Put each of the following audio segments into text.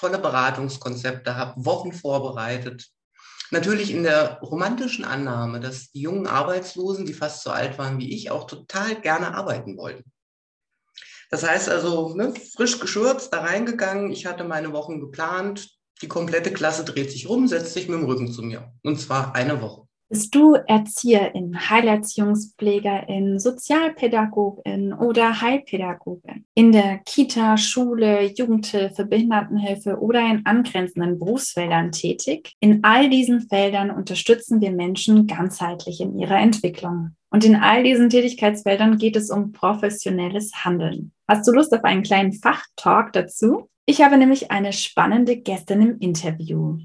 tolle Beratungskonzepte, habe Wochen vorbereitet. Natürlich in der romantischen Annahme, dass die jungen Arbeitslosen, die fast so alt waren wie ich, auch total gerne arbeiten wollten. Das heißt also, ne, frisch geschürzt, da reingegangen. Ich hatte meine Wochen geplant. Die komplette Klasse dreht sich rum, setzt sich mit dem Rücken zu mir. Und zwar eine Woche. Bist du Erzieherin, Heilerziehungspflegerin, Sozialpädagogin oder Heilpädagogin? In der Kita, Schule, Jugendhilfe, Behindertenhilfe oder in angrenzenden Berufsfeldern tätig? In all diesen Feldern unterstützen wir Menschen ganzheitlich in ihrer Entwicklung. Und in all diesen Tätigkeitsfeldern geht es um professionelles Handeln. Hast du Lust auf einen kleinen Fachtalk dazu? Ich habe nämlich eine spannende Gästin im Interview.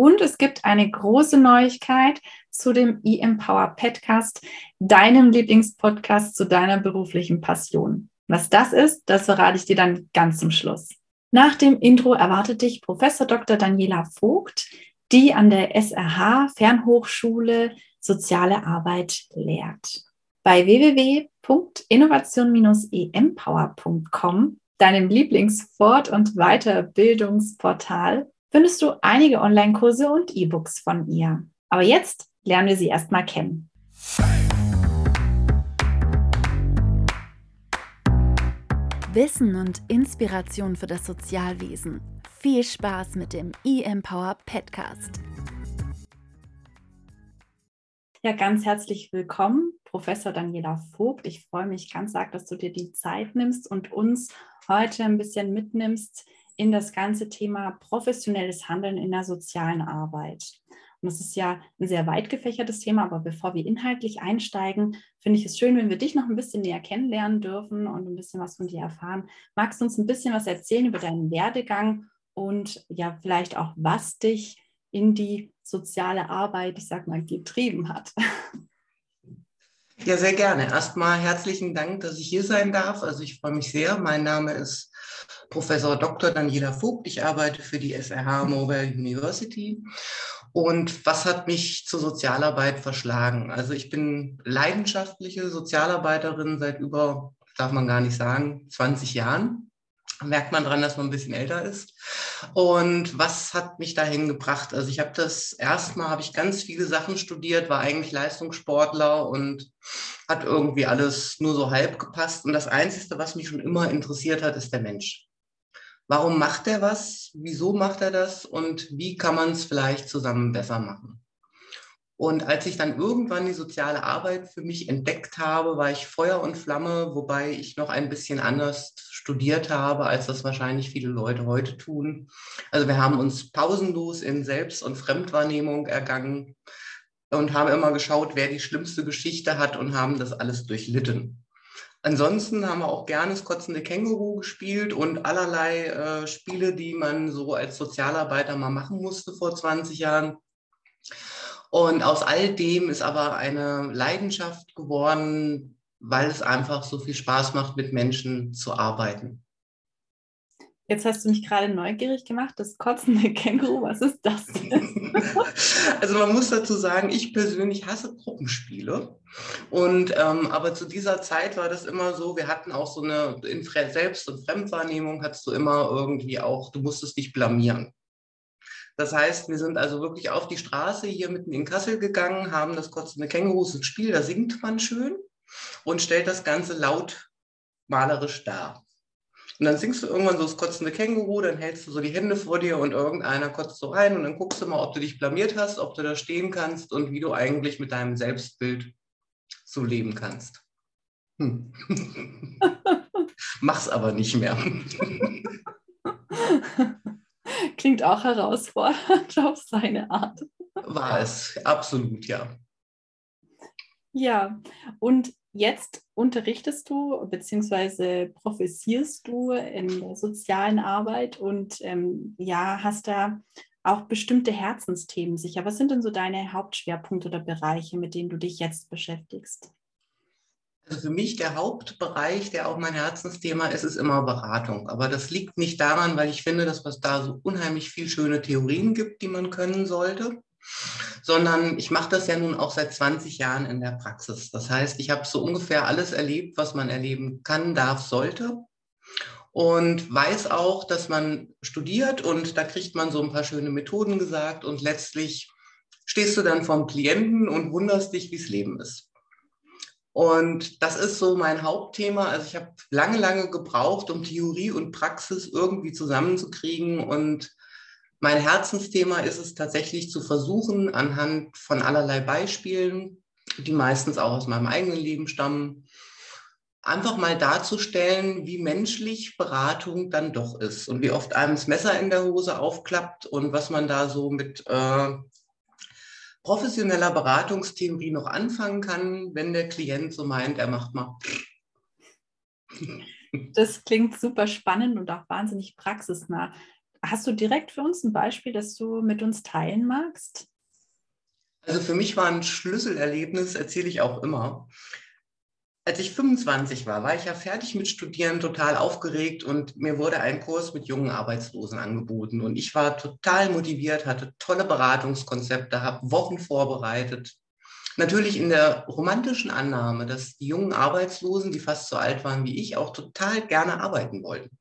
Und es gibt eine große Neuigkeit zu dem eMpower Podcast, deinem Lieblingspodcast zu deiner beruflichen Passion. Was das ist, das verrate ich dir dann ganz zum Schluss. Nach dem Intro erwartet dich Professor Dr. Daniela Vogt, die an der SRH Fernhochschule Soziale Arbeit lehrt. Bei www.innovation-empower.com, deinem Lieblingsfort- und Weiterbildungsportal, findest du einige Online-Kurse und E-Books von ihr. Aber jetzt lernen wir sie erstmal kennen. Wissen und Inspiration für das Sozialwesen. Viel Spaß mit dem eMpower Podcast. Ja, ganz herzlich willkommen, Professor Daniela Vogt. Ich freue mich ganz arg, dass du dir die Zeit nimmst und uns heute ein bisschen mitnimmst in das ganze Thema professionelles Handeln in der sozialen Arbeit. Und das ist ja ein sehr weit gefächertes Thema, aber bevor wir inhaltlich einsteigen, finde ich es schön, wenn wir dich noch ein bisschen näher kennenlernen dürfen und ein bisschen was von dir erfahren. Magst du uns ein bisschen was erzählen über deinen Werdegang und ja, vielleicht auch, was dich in die soziale Arbeit, ich sag mal, getrieben hat? Ja, sehr gerne. Erstmal herzlichen Dank, dass ich hier sein darf. Also ich freue mich sehr. Mein Name ist Professor Dr. Daniela Vogt. Ich arbeite für die SRH Mobile University. Und was hat mich zur Sozialarbeit verschlagen? Also ich bin leidenschaftliche Sozialarbeiterin seit über, darf man gar nicht sagen, 20 Jahren merkt man dran, dass man ein bisschen älter ist. Und was hat mich dahin gebracht? Also ich habe das erstmal, habe ich ganz viele Sachen studiert, war eigentlich Leistungssportler und hat irgendwie alles nur so halb gepasst. Und das Einzige, was mich schon immer interessiert hat, ist der Mensch. Warum macht er was? Wieso macht er das? Und wie kann man es vielleicht zusammen besser machen? Und als ich dann irgendwann die soziale Arbeit für mich entdeckt habe, war ich Feuer und Flamme, wobei ich noch ein bisschen anders studiert habe, als das wahrscheinlich viele Leute heute tun. Also wir haben uns pausenlos in Selbst- und Fremdwahrnehmung ergangen und haben immer geschaut, wer die schlimmste Geschichte hat und haben das alles durchlitten. Ansonsten haben wir auch gerne das kotzende Känguru gespielt und allerlei äh, Spiele, die man so als Sozialarbeiter mal machen musste vor 20 Jahren. Und aus all dem ist aber eine Leidenschaft geworden, weil es einfach so viel Spaß macht, mit Menschen zu arbeiten. Jetzt hast du mich gerade neugierig gemacht, das kotzende Känguru, was ist das denn? also man muss dazu sagen, ich persönlich hasse Gruppenspiele. Und ähm, aber zu dieser Zeit war das immer so, wir hatten auch so eine in Selbst- und Fremdwahrnehmung hattest du immer irgendwie auch, du musstest dich blamieren. Das heißt, wir sind also wirklich auf die Straße hier mitten in Kassel gegangen, haben das kotzende Kängurus ins Spiel, da singt man schön und stellt das Ganze laut malerisch dar. Und dann singst du irgendwann so das kotzende Känguru, dann hältst du so die Hände vor dir und irgendeiner kotzt so rein und dann guckst du mal, ob du dich blamiert hast, ob du da stehen kannst und wie du eigentlich mit deinem Selbstbild so leben kannst. Hm. Mach's aber nicht mehr. Klingt auch herausfordernd auf seine Art. War es, absolut, ja. Ja, und jetzt unterrichtest du bzw. professierst du in der sozialen Arbeit und ähm, ja, hast da auch bestimmte Herzensthemen sicher. Was sind denn so deine Hauptschwerpunkte oder Bereiche, mit denen du dich jetzt beschäftigst? Also für mich der Hauptbereich, der auch mein Herzensthema ist, ist immer Beratung. Aber das liegt nicht daran, weil ich finde, dass es da so unheimlich viel schöne Theorien gibt, die man können sollte, sondern ich mache das ja nun auch seit 20 Jahren in der Praxis. Das heißt, ich habe so ungefähr alles erlebt, was man erleben kann, darf, sollte. und weiß auch, dass man studiert und da kriegt man so ein paar schöne Methoden gesagt und letztlich stehst du dann vom Klienten und wunderst dich, wie es Leben ist. Und das ist so mein Hauptthema. Also ich habe lange, lange gebraucht, um Theorie und Praxis irgendwie zusammenzukriegen. Und mein Herzensthema ist es tatsächlich zu versuchen, anhand von allerlei Beispielen, die meistens auch aus meinem eigenen Leben stammen, einfach mal darzustellen, wie menschlich Beratung dann doch ist und wie oft einem das Messer in der Hose aufklappt und was man da so mit äh, professioneller Beratungstheorie noch anfangen kann, wenn der Klient so meint, er macht mal. Das klingt super spannend und auch wahnsinnig praxisnah. Hast du direkt für uns ein Beispiel, das du mit uns teilen magst? Also für mich war ein Schlüsselerlebnis, erzähle ich auch immer als ich 25 war, war ich ja fertig mit Studieren, total aufgeregt und mir wurde ein Kurs mit jungen Arbeitslosen angeboten. Und ich war total motiviert, hatte tolle Beratungskonzepte, habe Wochen vorbereitet. Natürlich in der romantischen Annahme, dass die jungen Arbeitslosen, die fast so alt waren wie ich, auch total gerne arbeiten wollten.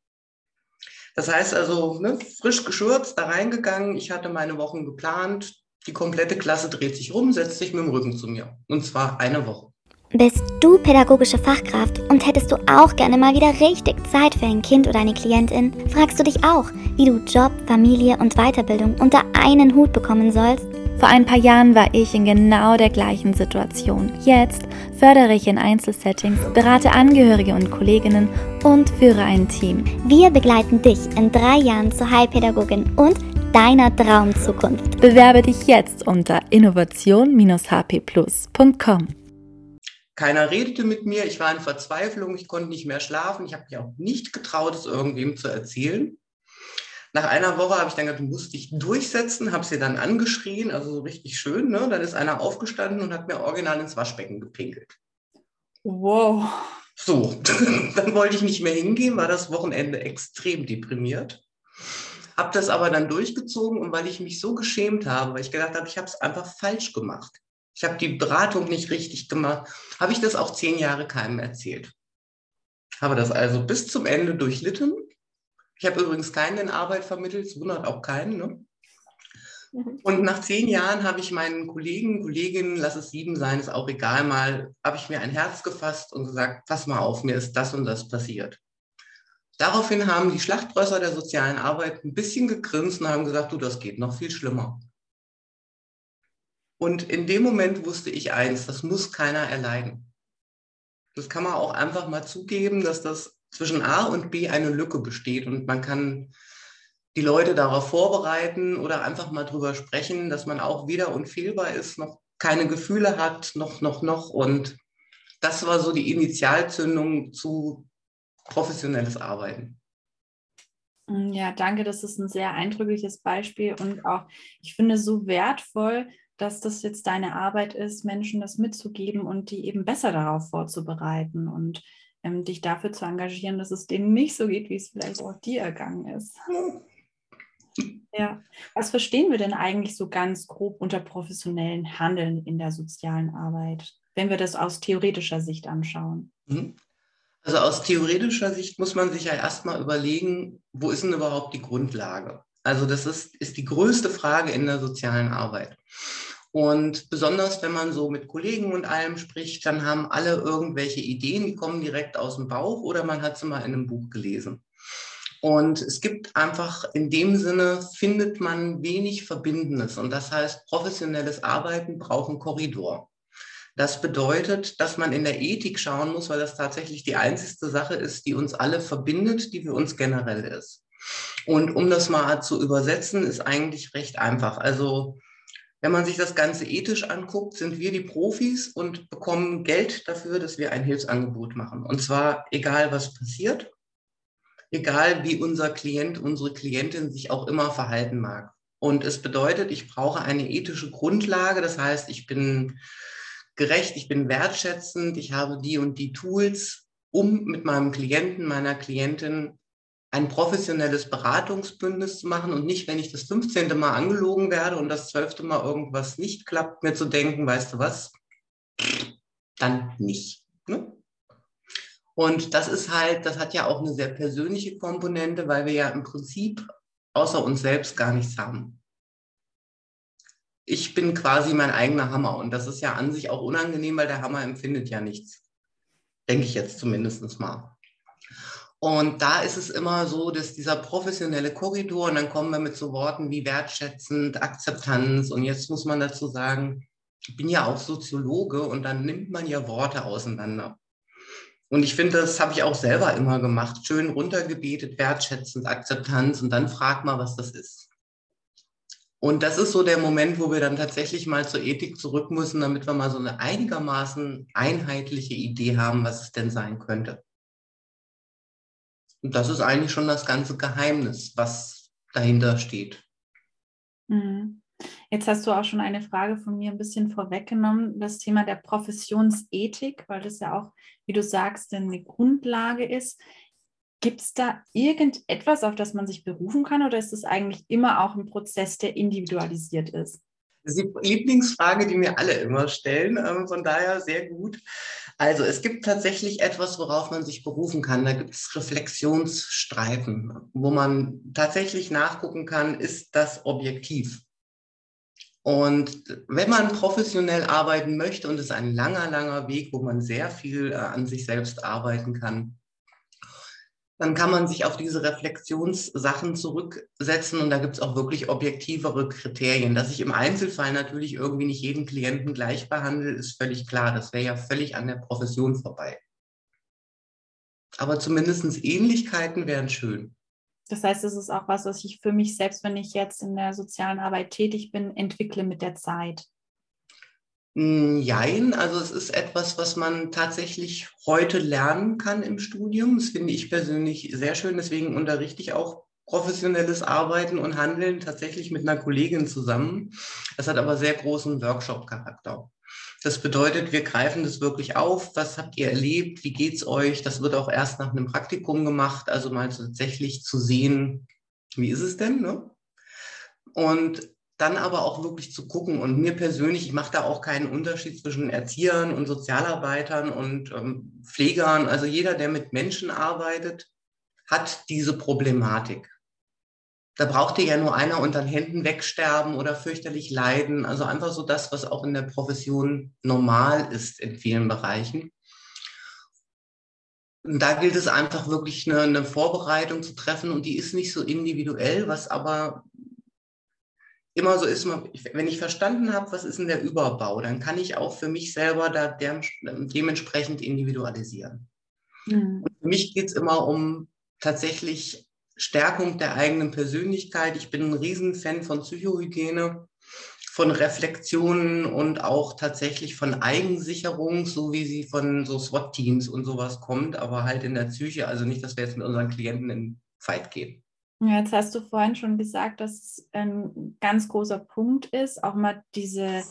Das heißt also, ne, frisch geschürzt, da reingegangen, ich hatte meine Wochen geplant, die komplette Klasse dreht sich rum, setzt sich mit dem Rücken zu mir. Und zwar eine Woche. Bist du pädagogische Fachkraft und hättest du auch gerne mal wieder richtig Zeit für ein Kind oder eine Klientin? Fragst du dich auch, wie du Job, Familie und Weiterbildung unter einen Hut bekommen sollst? Vor ein paar Jahren war ich in genau der gleichen Situation. Jetzt fördere ich in Einzelsettings, berate Angehörige und Kolleginnen und führe ein Team. Wir begleiten dich in drei Jahren zur Heilpädagogin und deiner Traumzukunft. Bewerbe dich jetzt unter innovation-hpplus.com. Keiner redete mit mir, ich war in Verzweiflung, ich konnte nicht mehr schlafen, ich habe mich auch nicht getraut, es irgendwem zu erzählen. Nach einer Woche habe ich dann gesagt, du musst dich durchsetzen, habe sie dann angeschrien, also so richtig schön. Ne? Dann ist einer aufgestanden und hat mir original ins Waschbecken gepinkelt. Wow. So, dann wollte ich nicht mehr hingehen, war das Wochenende extrem deprimiert. Habe das aber dann durchgezogen und weil ich mich so geschämt habe, weil ich gedacht habe, ich habe es einfach falsch gemacht ich habe die Beratung nicht richtig gemacht, habe ich das auch zehn Jahre keinem erzählt. Habe das also bis zum Ende durchlitten. Ich habe übrigens keinen in Arbeit vermittelt, es wundert auch keinen. Ne? Mhm. Und nach zehn Jahren habe ich meinen Kollegen, Kolleginnen, lass es sieben sein, ist auch egal, mal habe ich mir ein Herz gefasst und gesagt, pass mal auf, mir ist das und das passiert. Daraufhin haben die Schlachtrösser der sozialen Arbeit ein bisschen gegrinst und haben gesagt, du, das geht noch viel schlimmer. Und in dem Moment wusste ich eins, das muss keiner erleiden. Das kann man auch einfach mal zugeben, dass das zwischen A und B eine Lücke besteht und man kann die Leute darauf vorbereiten oder einfach mal drüber sprechen, dass man auch wieder unfehlbar ist, noch keine Gefühle hat, noch, noch, noch. Und das war so die Initialzündung zu professionelles Arbeiten. Ja, danke. Das ist ein sehr eindrückliches Beispiel und auch, ich finde, so wertvoll, dass das jetzt deine Arbeit ist, Menschen das mitzugeben und die eben besser darauf vorzubereiten und ähm, dich dafür zu engagieren, dass es denen nicht so geht, wie es vielleicht auch dir ergangen ist. Ja, was verstehen wir denn eigentlich so ganz grob unter professionellen Handeln in der sozialen Arbeit, wenn wir das aus theoretischer Sicht anschauen? Mhm. Also aus theoretischer Sicht muss man sich ja erstmal überlegen, wo ist denn überhaupt die Grundlage? Also das ist, ist die größte Frage in der sozialen Arbeit. Und besonders, wenn man so mit Kollegen und allem spricht, dann haben alle irgendwelche Ideen, die kommen direkt aus dem Bauch oder man hat sie mal in einem Buch gelesen. Und es gibt einfach in dem Sinne, findet man wenig Verbindendes. Und das heißt, professionelles Arbeiten braucht einen Korridor. Das bedeutet, dass man in der Ethik schauen muss, weil das tatsächlich die einzigste Sache ist, die uns alle verbindet, die für uns generell ist. Und um das mal zu übersetzen, ist eigentlich recht einfach. Also wenn man sich das Ganze ethisch anguckt, sind wir die Profis und bekommen Geld dafür, dass wir ein Hilfsangebot machen. Und zwar egal, was passiert, egal wie unser Klient, unsere Klientin sich auch immer verhalten mag. Und es bedeutet, ich brauche eine ethische Grundlage. Das heißt, ich bin gerecht, ich bin wertschätzend, ich habe die und die Tools, um mit meinem Klienten, meiner Klientin ein professionelles Beratungsbündnis zu machen und nicht, wenn ich das 15. Mal angelogen werde und das 12. Mal irgendwas nicht klappt, mir zu denken, weißt du was, dann nicht. Ne? Und das ist halt, das hat ja auch eine sehr persönliche Komponente, weil wir ja im Prinzip außer uns selbst gar nichts haben. Ich bin quasi mein eigener Hammer und das ist ja an sich auch unangenehm, weil der Hammer empfindet ja nichts. Denke ich jetzt zumindest mal. Und da ist es immer so, dass dieser professionelle Korridor, und dann kommen wir mit so Worten wie wertschätzend, Akzeptanz, und jetzt muss man dazu sagen, ich bin ja auch Soziologe und dann nimmt man ja Worte auseinander. Und ich finde, das habe ich auch selber immer gemacht. Schön runtergebetet, wertschätzend, Akzeptanz und dann frag mal, was das ist. Und das ist so der Moment, wo wir dann tatsächlich mal zur Ethik zurück müssen, damit wir mal so eine einigermaßen einheitliche Idee haben, was es denn sein könnte. Und das ist eigentlich schon das ganze Geheimnis, was dahinter steht. Mhm. Jetzt hast du auch schon eine Frage von mir ein bisschen vorweggenommen, das Thema der Professionsethik, weil das ja auch, wie du sagst, eine Grundlage ist. Gibt es da irgendetwas, auf das man sich berufen kann oder ist es eigentlich immer auch ein Prozess, der individualisiert ist? Das ist die Lieblingsfrage, die mir alle immer stellen. Ähm, von daher sehr gut. Also es gibt tatsächlich etwas, worauf man sich berufen kann. Da gibt es Reflexionsstreifen, wo man tatsächlich nachgucken kann, ist das objektiv? Und wenn man professionell arbeiten möchte, und es ist ein langer, langer Weg, wo man sehr viel äh, an sich selbst arbeiten kann, dann kann man sich auf diese Reflexionssachen zurücksetzen und da gibt es auch wirklich objektivere Kriterien. Dass ich im Einzelfall natürlich irgendwie nicht jeden Klienten gleich behandle, ist völlig klar. Das wäre ja völlig an der Profession vorbei. Aber zumindest Ähnlichkeiten wären schön. Das heißt, es ist auch was, was ich für mich selbst, wenn ich jetzt in der sozialen Arbeit tätig bin, entwickle mit der Zeit. Jein, also es ist etwas, was man tatsächlich heute lernen kann im Studium. Das finde ich persönlich sehr schön. Deswegen unterrichte ich auch professionelles Arbeiten und Handeln tatsächlich mit einer Kollegin zusammen. Das hat aber sehr großen Workshop-Charakter. Das bedeutet, wir greifen das wirklich auf. Was habt ihr erlebt? Wie geht's euch? Das wird auch erst nach einem Praktikum gemacht, also mal tatsächlich zu sehen, wie ist es denn? Ne? Und dann aber auch wirklich zu gucken. Und mir persönlich, ich mache da auch keinen Unterschied zwischen Erziehern und Sozialarbeitern und ähm, Pflegern. Also jeder, der mit Menschen arbeitet, hat diese Problematik. Da braucht dir ja nur einer unter den Händen wegsterben oder fürchterlich leiden. Also einfach so das, was auch in der Profession normal ist in vielen Bereichen. Und da gilt es einfach wirklich eine, eine Vorbereitung zu treffen und die ist nicht so individuell, was aber immer so ist, wenn ich verstanden habe, was ist denn der Überbau, dann kann ich auch für mich selber da dementsprechend individualisieren. Mhm. Und für mich geht es immer um tatsächlich Stärkung der eigenen Persönlichkeit. Ich bin ein Riesenfan von Psychohygiene, von Reflexionen und auch tatsächlich von Eigensicherung, so wie sie von so SWAT-Teams und sowas kommt, aber halt in der Psyche. Also nicht, dass wir jetzt mit unseren Klienten in Fight gehen. Jetzt hast du vorhin schon gesagt, dass es ein ganz großer Punkt ist, auch mal diese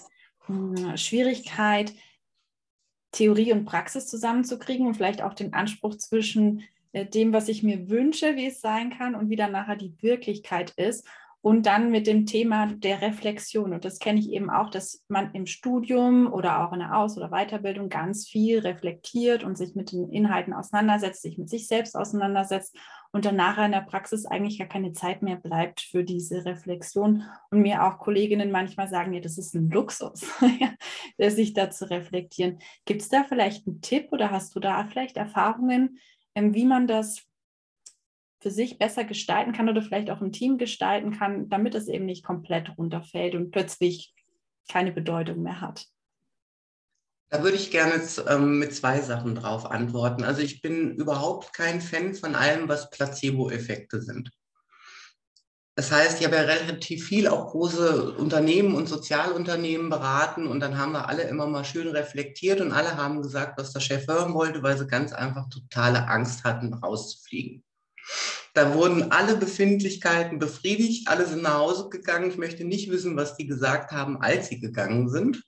hm, Schwierigkeit, Theorie und Praxis zusammenzukriegen und vielleicht auch den Anspruch zwischen äh, dem, was ich mir wünsche, wie es sein kann und wie dann nachher die Wirklichkeit ist. Und dann mit dem Thema der Reflexion. Und das kenne ich eben auch, dass man im Studium oder auch in der Aus- oder Weiterbildung ganz viel reflektiert und sich mit den Inhalten auseinandersetzt, sich mit sich selbst auseinandersetzt und dann nachher in der Praxis eigentlich gar keine Zeit mehr bleibt für diese Reflexion. Und mir auch Kolleginnen manchmal sagen, ja, das ist ein Luxus, sich da zu reflektieren. Gibt es da vielleicht einen Tipp oder hast du da vielleicht Erfahrungen, ähm, wie man das für sich besser gestalten kann oder vielleicht auch im Team gestalten kann, damit es eben nicht komplett runterfällt und plötzlich keine Bedeutung mehr hat? Da würde ich gerne ähm, mit zwei Sachen drauf antworten. Also ich bin überhaupt kein Fan von allem, was Placebo-Effekte sind. Das heißt, ich habe ja relativ viel auch große Unternehmen und Sozialunternehmen beraten und dann haben wir alle immer mal schön reflektiert und alle haben gesagt, was der Chef hören wollte, weil sie ganz einfach totale Angst hatten, rauszufliegen. Da wurden alle Befindlichkeiten befriedigt, alle sind nach Hause gegangen. Ich möchte nicht wissen, was die gesagt haben, als sie gegangen sind.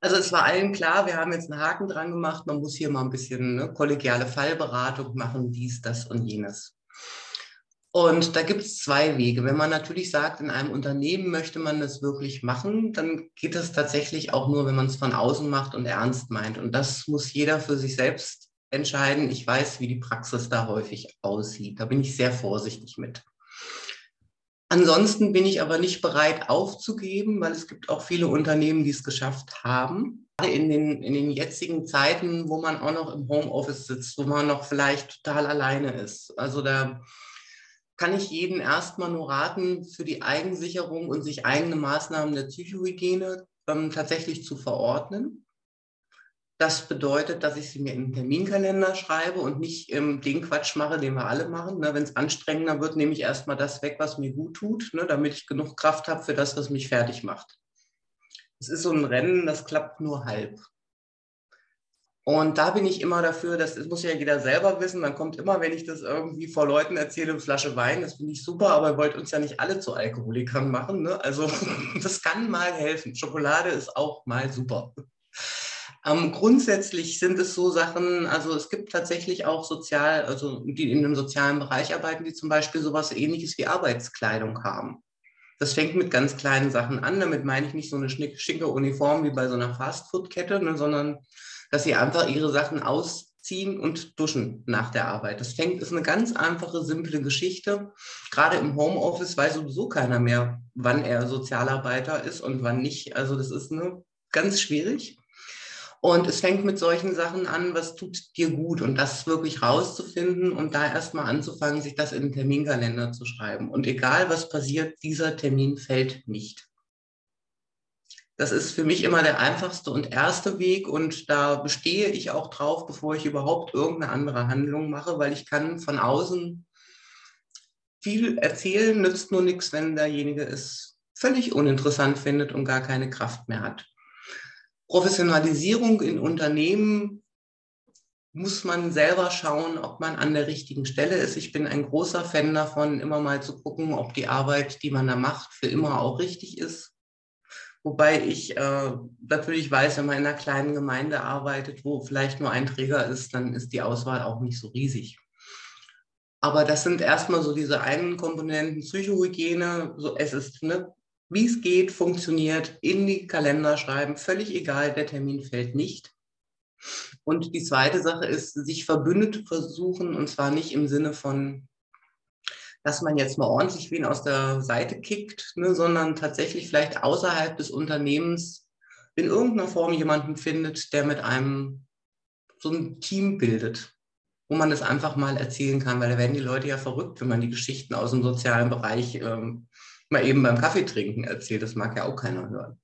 Also es war allen klar, wir haben jetzt einen Haken dran gemacht, man muss hier mal ein bisschen ne, kollegiale Fallberatung machen, dies, das und jenes. Und da gibt es zwei Wege. Wenn man natürlich sagt, in einem Unternehmen möchte man das wirklich machen, dann geht das tatsächlich auch nur, wenn man es von außen macht und ernst meint. Und das muss jeder für sich selbst entscheiden. Ich weiß, wie die Praxis da häufig aussieht. Da bin ich sehr vorsichtig mit. Ansonsten bin ich aber nicht bereit aufzugeben, weil es gibt auch viele Unternehmen, die es geschafft haben. Gerade in den, in den jetzigen Zeiten, wo man auch noch im Homeoffice sitzt, wo man noch vielleicht total alleine ist. Also da kann ich jeden erstmal nur raten, für die Eigensicherung und sich eigene Maßnahmen der Psychohygiene ähm, tatsächlich zu verordnen. Das bedeutet, dass ich sie mir in den Terminkalender schreibe und nicht ähm, den Quatsch mache, den wir alle machen. Ne? Wenn es anstrengender wird, nehme ich erstmal das weg, was mir gut tut, ne? damit ich genug Kraft habe für das, was mich fertig macht. Es ist so ein Rennen, das klappt nur halb. Und da bin ich immer dafür, das muss ja jeder selber wissen. Dann kommt immer, wenn ich das irgendwie vor Leuten erzähle, eine Flasche Wein, das finde ich super, aber ihr wollt uns ja nicht alle zu Alkoholikern machen. Ne? Also das kann mal helfen. Schokolade ist auch mal super. Ähm, grundsätzlich sind es so Sachen, also es gibt tatsächlich auch sozial, also die in einem sozialen Bereich arbeiten, die zum Beispiel sowas ähnliches wie Arbeitskleidung haben. Das fängt mit ganz kleinen Sachen an. Damit meine ich nicht so eine schicke Uniform wie bei so einer Fastfood-Kette, ne, sondern dass sie einfach ihre Sachen ausziehen und duschen nach der Arbeit. Das fängt, ist eine ganz einfache, simple Geschichte. Gerade im Homeoffice weiß sowieso keiner mehr, wann er Sozialarbeiter ist und wann nicht. Also das ist ne, ganz schwierig. Und es fängt mit solchen Sachen an, was tut dir gut und das wirklich rauszufinden und da erstmal anzufangen, sich das in den Terminkalender zu schreiben. Und egal was passiert, dieser Termin fällt nicht. Das ist für mich immer der einfachste und erste Weg und da bestehe ich auch drauf, bevor ich überhaupt irgendeine andere Handlung mache, weil ich kann von außen viel erzählen, nützt nur nichts, wenn derjenige es völlig uninteressant findet und gar keine Kraft mehr hat. Professionalisierung in Unternehmen muss man selber schauen, ob man an der richtigen Stelle ist. Ich bin ein großer Fan davon, immer mal zu gucken, ob die Arbeit, die man da macht, für immer auch richtig ist. Wobei ich äh, natürlich weiß, wenn man in einer kleinen Gemeinde arbeitet, wo vielleicht nur ein Träger ist, dann ist die Auswahl auch nicht so riesig. Aber das sind erstmal so diese einen Komponenten Psychohygiene. So, es ist ne, wie es geht, funktioniert, in die Kalender schreiben, völlig egal, der Termin fällt nicht. Und die zweite Sache ist, sich Verbündete versuchen, und zwar nicht im Sinne von, dass man jetzt mal ordentlich wen aus der Seite kickt, ne, sondern tatsächlich vielleicht außerhalb des Unternehmens in irgendeiner Form jemanden findet, der mit einem so ein Team bildet, wo man es einfach mal erzählen kann, weil da werden die Leute ja verrückt, wenn man die Geschichten aus dem sozialen Bereich ähm, mal eben beim Kaffeetrinken erzählt. Das mag ja auch keiner hören.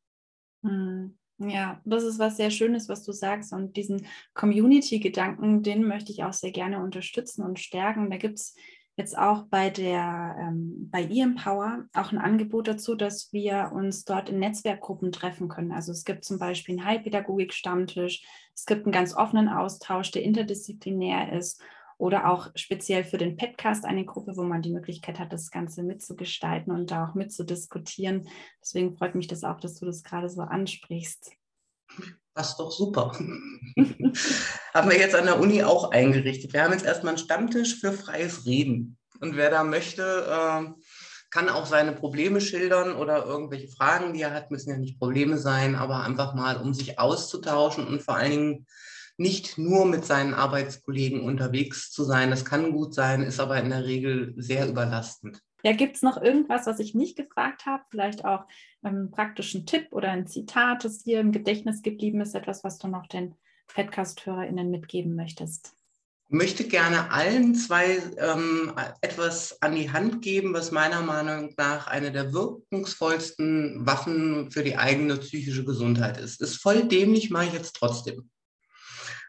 Hm. Ja, das ist was sehr Schönes, was du sagst. Und diesen Community-Gedanken, den möchte ich auch sehr gerne unterstützen und stärken. Da gibt es jetzt auch bei der ähm, bei eEmpower auch ein Angebot dazu, dass wir uns dort in Netzwerkgruppen treffen können. Also es gibt zum Beispiel einen Heilpädagogik-Stammtisch, es gibt einen ganz offenen Austausch, der interdisziplinär ist oder auch speziell für den Podcast eine Gruppe, wo man die Möglichkeit hat, das Ganze mitzugestalten und da auch mitzudiskutieren. Deswegen freut mich das auch, dass du das gerade so ansprichst. Passt doch super. haben wir jetzt an der Uni auch eingerichtet. Wir haben jetzt erstmal einen Stammtisch für freies Reden. Und wer da möchte, äh, kann auch seine Probleme schildern oder irgendwelche Fragen, die er hat, müssen ja nicht Probleme sein, aber einfach mal, um sich auszutauschen und vor allen Dingen nicht nur mit seinen Arbeitskollegen unterwegs zu sein. Das kann gut sein, ist aber in der Regel sehr überlastend. Ja, gibt es noch irgendwas, was ich nicht gefragt habe? Vielleicht auch einen praktischen Tipp oder ein Zitat, das dir im Gedächtnis geblieben ist, etwas, was du noch den Podcast-HörerInnen mitgeben möchtest? Ich möchte gerne allen zwei ähm, etwas an die Hand geben, was meiner Meinung nach eine der wirkungsvollsten Waffen für die eigene psychische Gesundheit ist. Ist voll dämlich, mache ich jetzt trotzdem.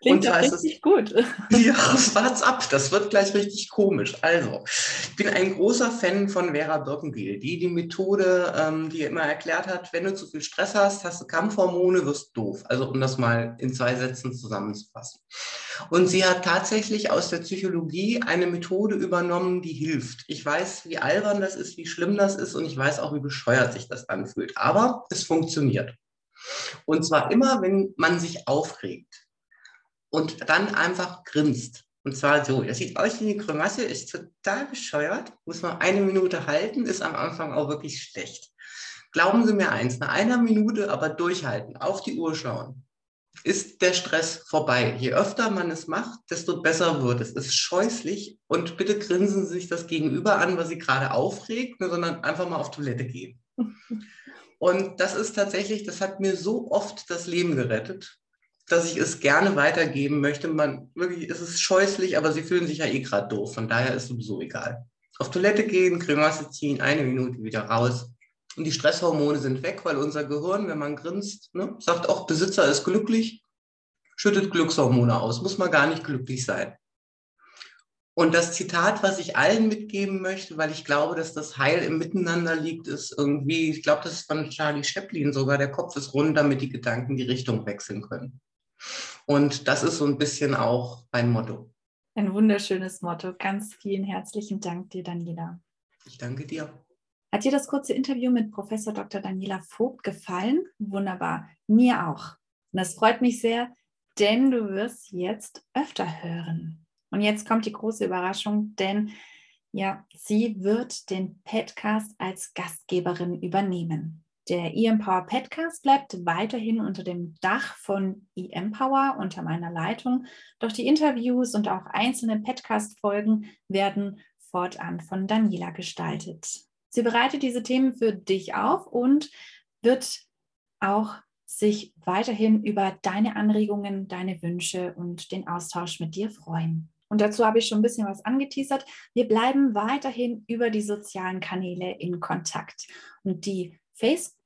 Klingt und richtig es, gut. Ja, wart's ab, das wird gleich richtig komisch. Also, ich bin ein großer Fan von Vera Birkenbiel, die die Methode, ähm, die immer erklärt hat, wenn du zu viel Stress hast, hast du Kampfhormone, wirst doof. Also, um das mal in zwei Sätzen zusammenzufassen. Und sie hat tatsächlich aus der Psychologie eine Methode übernommen, die hilft. Ich weiß, wie albern das ist, wie schlimm das ist und ich weiß auch, wie bescheuert sich das anfühlt. Aber es funktioniert. Und zwar immer, wenn man sich aufregt und dann einfach grinst. Und zwar so, das sieht aus wie eine Grimasse, ist total bescheuert, muss man eine Minute halten, ist am Anfang auch wirklich schlecht. Glauben Sie mir eins, nach einer Minute aber durchhalten, auf die Uhr schauen ist der Stress vorbei. Je öfter man es macht, desto besser wird es. Es ist scheußlich und bitte grinsen Sie sich das Gegenüber an, was Sie gerade aufregt, ne, sondern einfach mal auf Toilette gehen. Und das ist tatsächlich, das hat mir so oft das Leben gerettet, dass ich es gerne weitergeben möchte. Man wirklich, es ist scheußlich, aber Sie fühlen sich ja eh gerade doof. Von daher ist es sowieso egal. Auf Toilette gehen, Cremewasser ziehen, eine Minute wieder raus. Und die Stresshormone sind weg, weil unser Gehirn, wenn man grinst, ne, sagt auch, Besitzer ist glücklich, schüttet Glückshormone aus, muss man gar nicht glücklich sein. Und das Zitat, was ich allen mitgeben möchte, weil ich glaube, dass das Heil im Miteinander liegt, ist irgendwie, ich glaube, das ist von Charlie Chaplin sogar, der Kopf ist rund, damit die Gedanken die Richtung wechseln können. Und das ist so ein bisschen auch mein Motto. Ein wunderschönes Motto. Ganz vielen herzlichen Dank dir, Daniela. Ich danke dir. Hat dir das kurze Interview mit Professor Dr. Daniela Vogt gefallen? Wunderbar. Mir auch. Und das freut mich sehr, denn du wirst jetzt öfter hören. Und jetzt kommt die große Überraschung, denn ja, sie wird den Podcast als Gastgeberin übernehmen. Der eMpower Podcast bleibt weiterhin unter dem Dach von eMpower unter meiner Leitung, doch die Interviews und auch einzelne Podcast-Folgen werden fortan von Daniela gestaltet. Sie bereitet diese Themen für dich auf und wird auch sich weiterhin über deine Anregungen, deine Wünsche und den Austausch mit dir freuen. Und dazu habe ich schon ein bisschen was angeteasert. Wir bleiben weiterhin über die sozialen Kanäle in Kontakt. Und die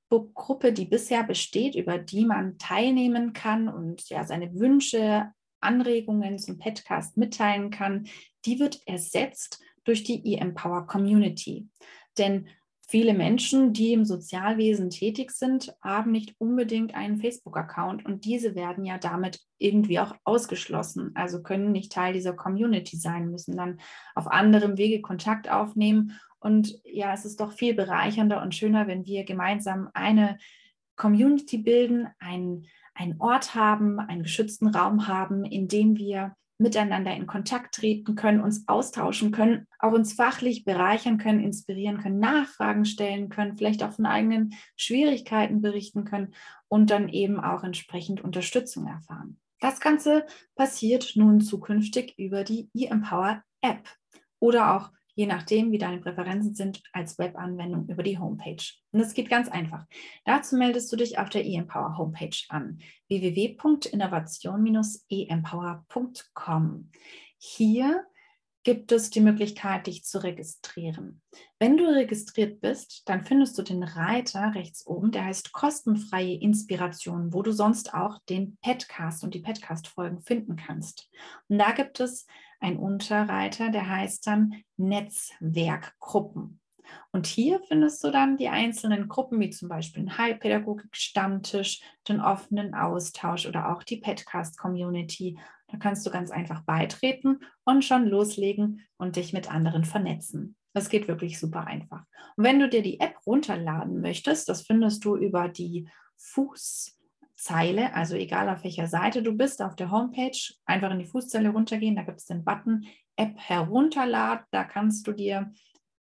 Facebook-Gruppe, die bisher besteht, über die man teilnehmen kann und ja seine Wünsche, Anregungen zum Podcast mitteilen kann, die wird ersetzt durch die e-Empower Community. Denn viele Menschen, die im Sozialwesen tätig sind, haben nicht unbedingt einen Facebook-Account und diese werden ja damit irgendwie auch ausgeschlossen, also können nicht Teil dieser Community sein, müssen dann auf anderem Wege Kontakt aufnehmen. Und ja, es ist doch viel bereichernder und schöner, wenn wir gemeinsam eine Community bilden, einen, einen Ort haben, einen geschützten Raum haben, in dem wir miteinander in Kontakt treten können, uns austauschen können, auch uns fachlich bereichern können, inspirieren können, Nachfragen stellen können, vielleicht auch von eigenen Schwierigkeiten berichten können und dann eben auch entsprechend Unterstützung erfahren. Das Ganze passiert nun zukünftig über die eEmpower App oder auch je nachdem, wie deine Präferenzen sind, als Webanwendung über die Homepage. Und es geht ganz einfach. Dazu meldest du dich auf der eEmpower Homepage an, www.innovation-empower.com. Hier gibt es die Möglichkeit, dich zu registrieren. Wenn du registriert bist, dann findest du den Reiter rechts oben, der heißt kostenfreie Inspiration, wo du sonst auch den Podcast und die Podcast-Folgen finden kannst. Und da gibt es einen Unterreiter, der heißt dann Netzwerkgruppen. Und hier findest du dann die einzelnen Gruppen, wie zum Beispiel den Heilpädagogik-Stammtisch, den offenen Austausch oder auch die Petcast-Community. Da kannst du ganz einfach beitreten und schon loslegen und dich mit anderen vernetzen. Das geht wirklich super einfach. Und wenn du dir die App runterladen möchtest, das findest du über die Fußzeile, also egal auf welcher Seite du bist, auf der Homepage, einfach in die Fußzeile runtergehen, da gibt es den Button App herunterladen. Da kannst du dir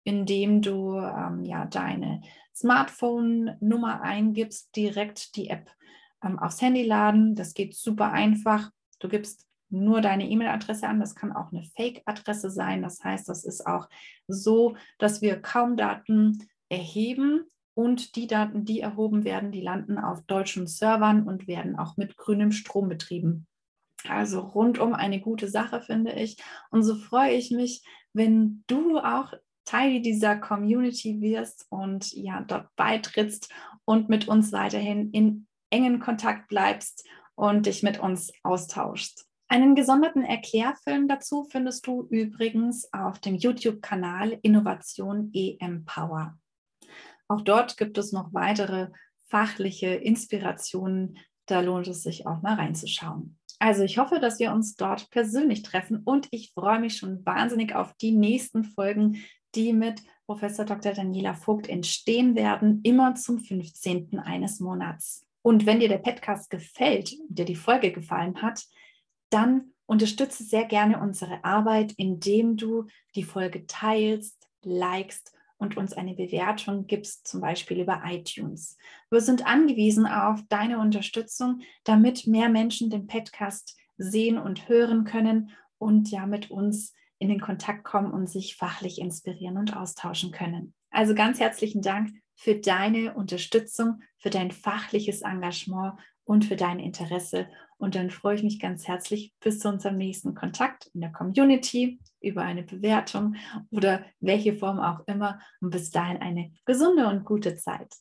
indem du ähm, ja deine Smartphone-Nummer eingibst, direkt die App ähm, aufs Handy laden. Das geht super einfach. Du gibst nur deine E-Mail-Adresse an. Das kann auch eine Fake-Adresse sein. Das heißt, das ist auch so, dass wir kaum Daten erheben und die Daten, die erhoben werden, die landen auf deutschen Servern und werden auch mit grünem Strom betrieben. Also rundum eine gute Sache, finde ich. Und so freue ich mich, wenn du auch Teil dieser Community wirst und ja, dort beitrittst und mit uns weiterhin in engen Kontakt bleibst und dich mit uns austauschst. Einen gesonderten Erklärfilm dazu findest du übrigens auf dem YouTube-Kanal Innovation E-Empower. Auch dort gibt es noch weitere fachliche Inspirationen. Da lohnt es sich auch mal reinzuschauen. Also ich hoffe, dass wir uns dort persönlich treffen und ich freue mich schon wahnsinnig auf die nächsten Folgen, die mit Professor Dr. Daniela Vogt entstehen werden, immer zum 15. eines Monats. Und wenn dir der Podcast gefällt, dir die Folge gefallen hat, dann unterstütze sehr gerne unsere Arbeit, indem du die Folge teilst, likest und uns eine Bewertung gibst, zum Beispiel über iTunes. Wir sind angewiesen auf deine Unterstützung, damit mehr Menschen den Podcast sehen und hören können und ja mit uns in den Kontakt kommen und sich fachlich inspirieren und austauschen können. Also ganz herzlichen Dank für deine Unterstützung, für dein fachliches Engagement und für dein Interesse. Und dann freue ich mich ganz herzlich bis zu unserem nächsten Kontakt in der Community über eine Bewertung oder welche Form auch immer. Und bis dahin eine gesunde und gute Zeit.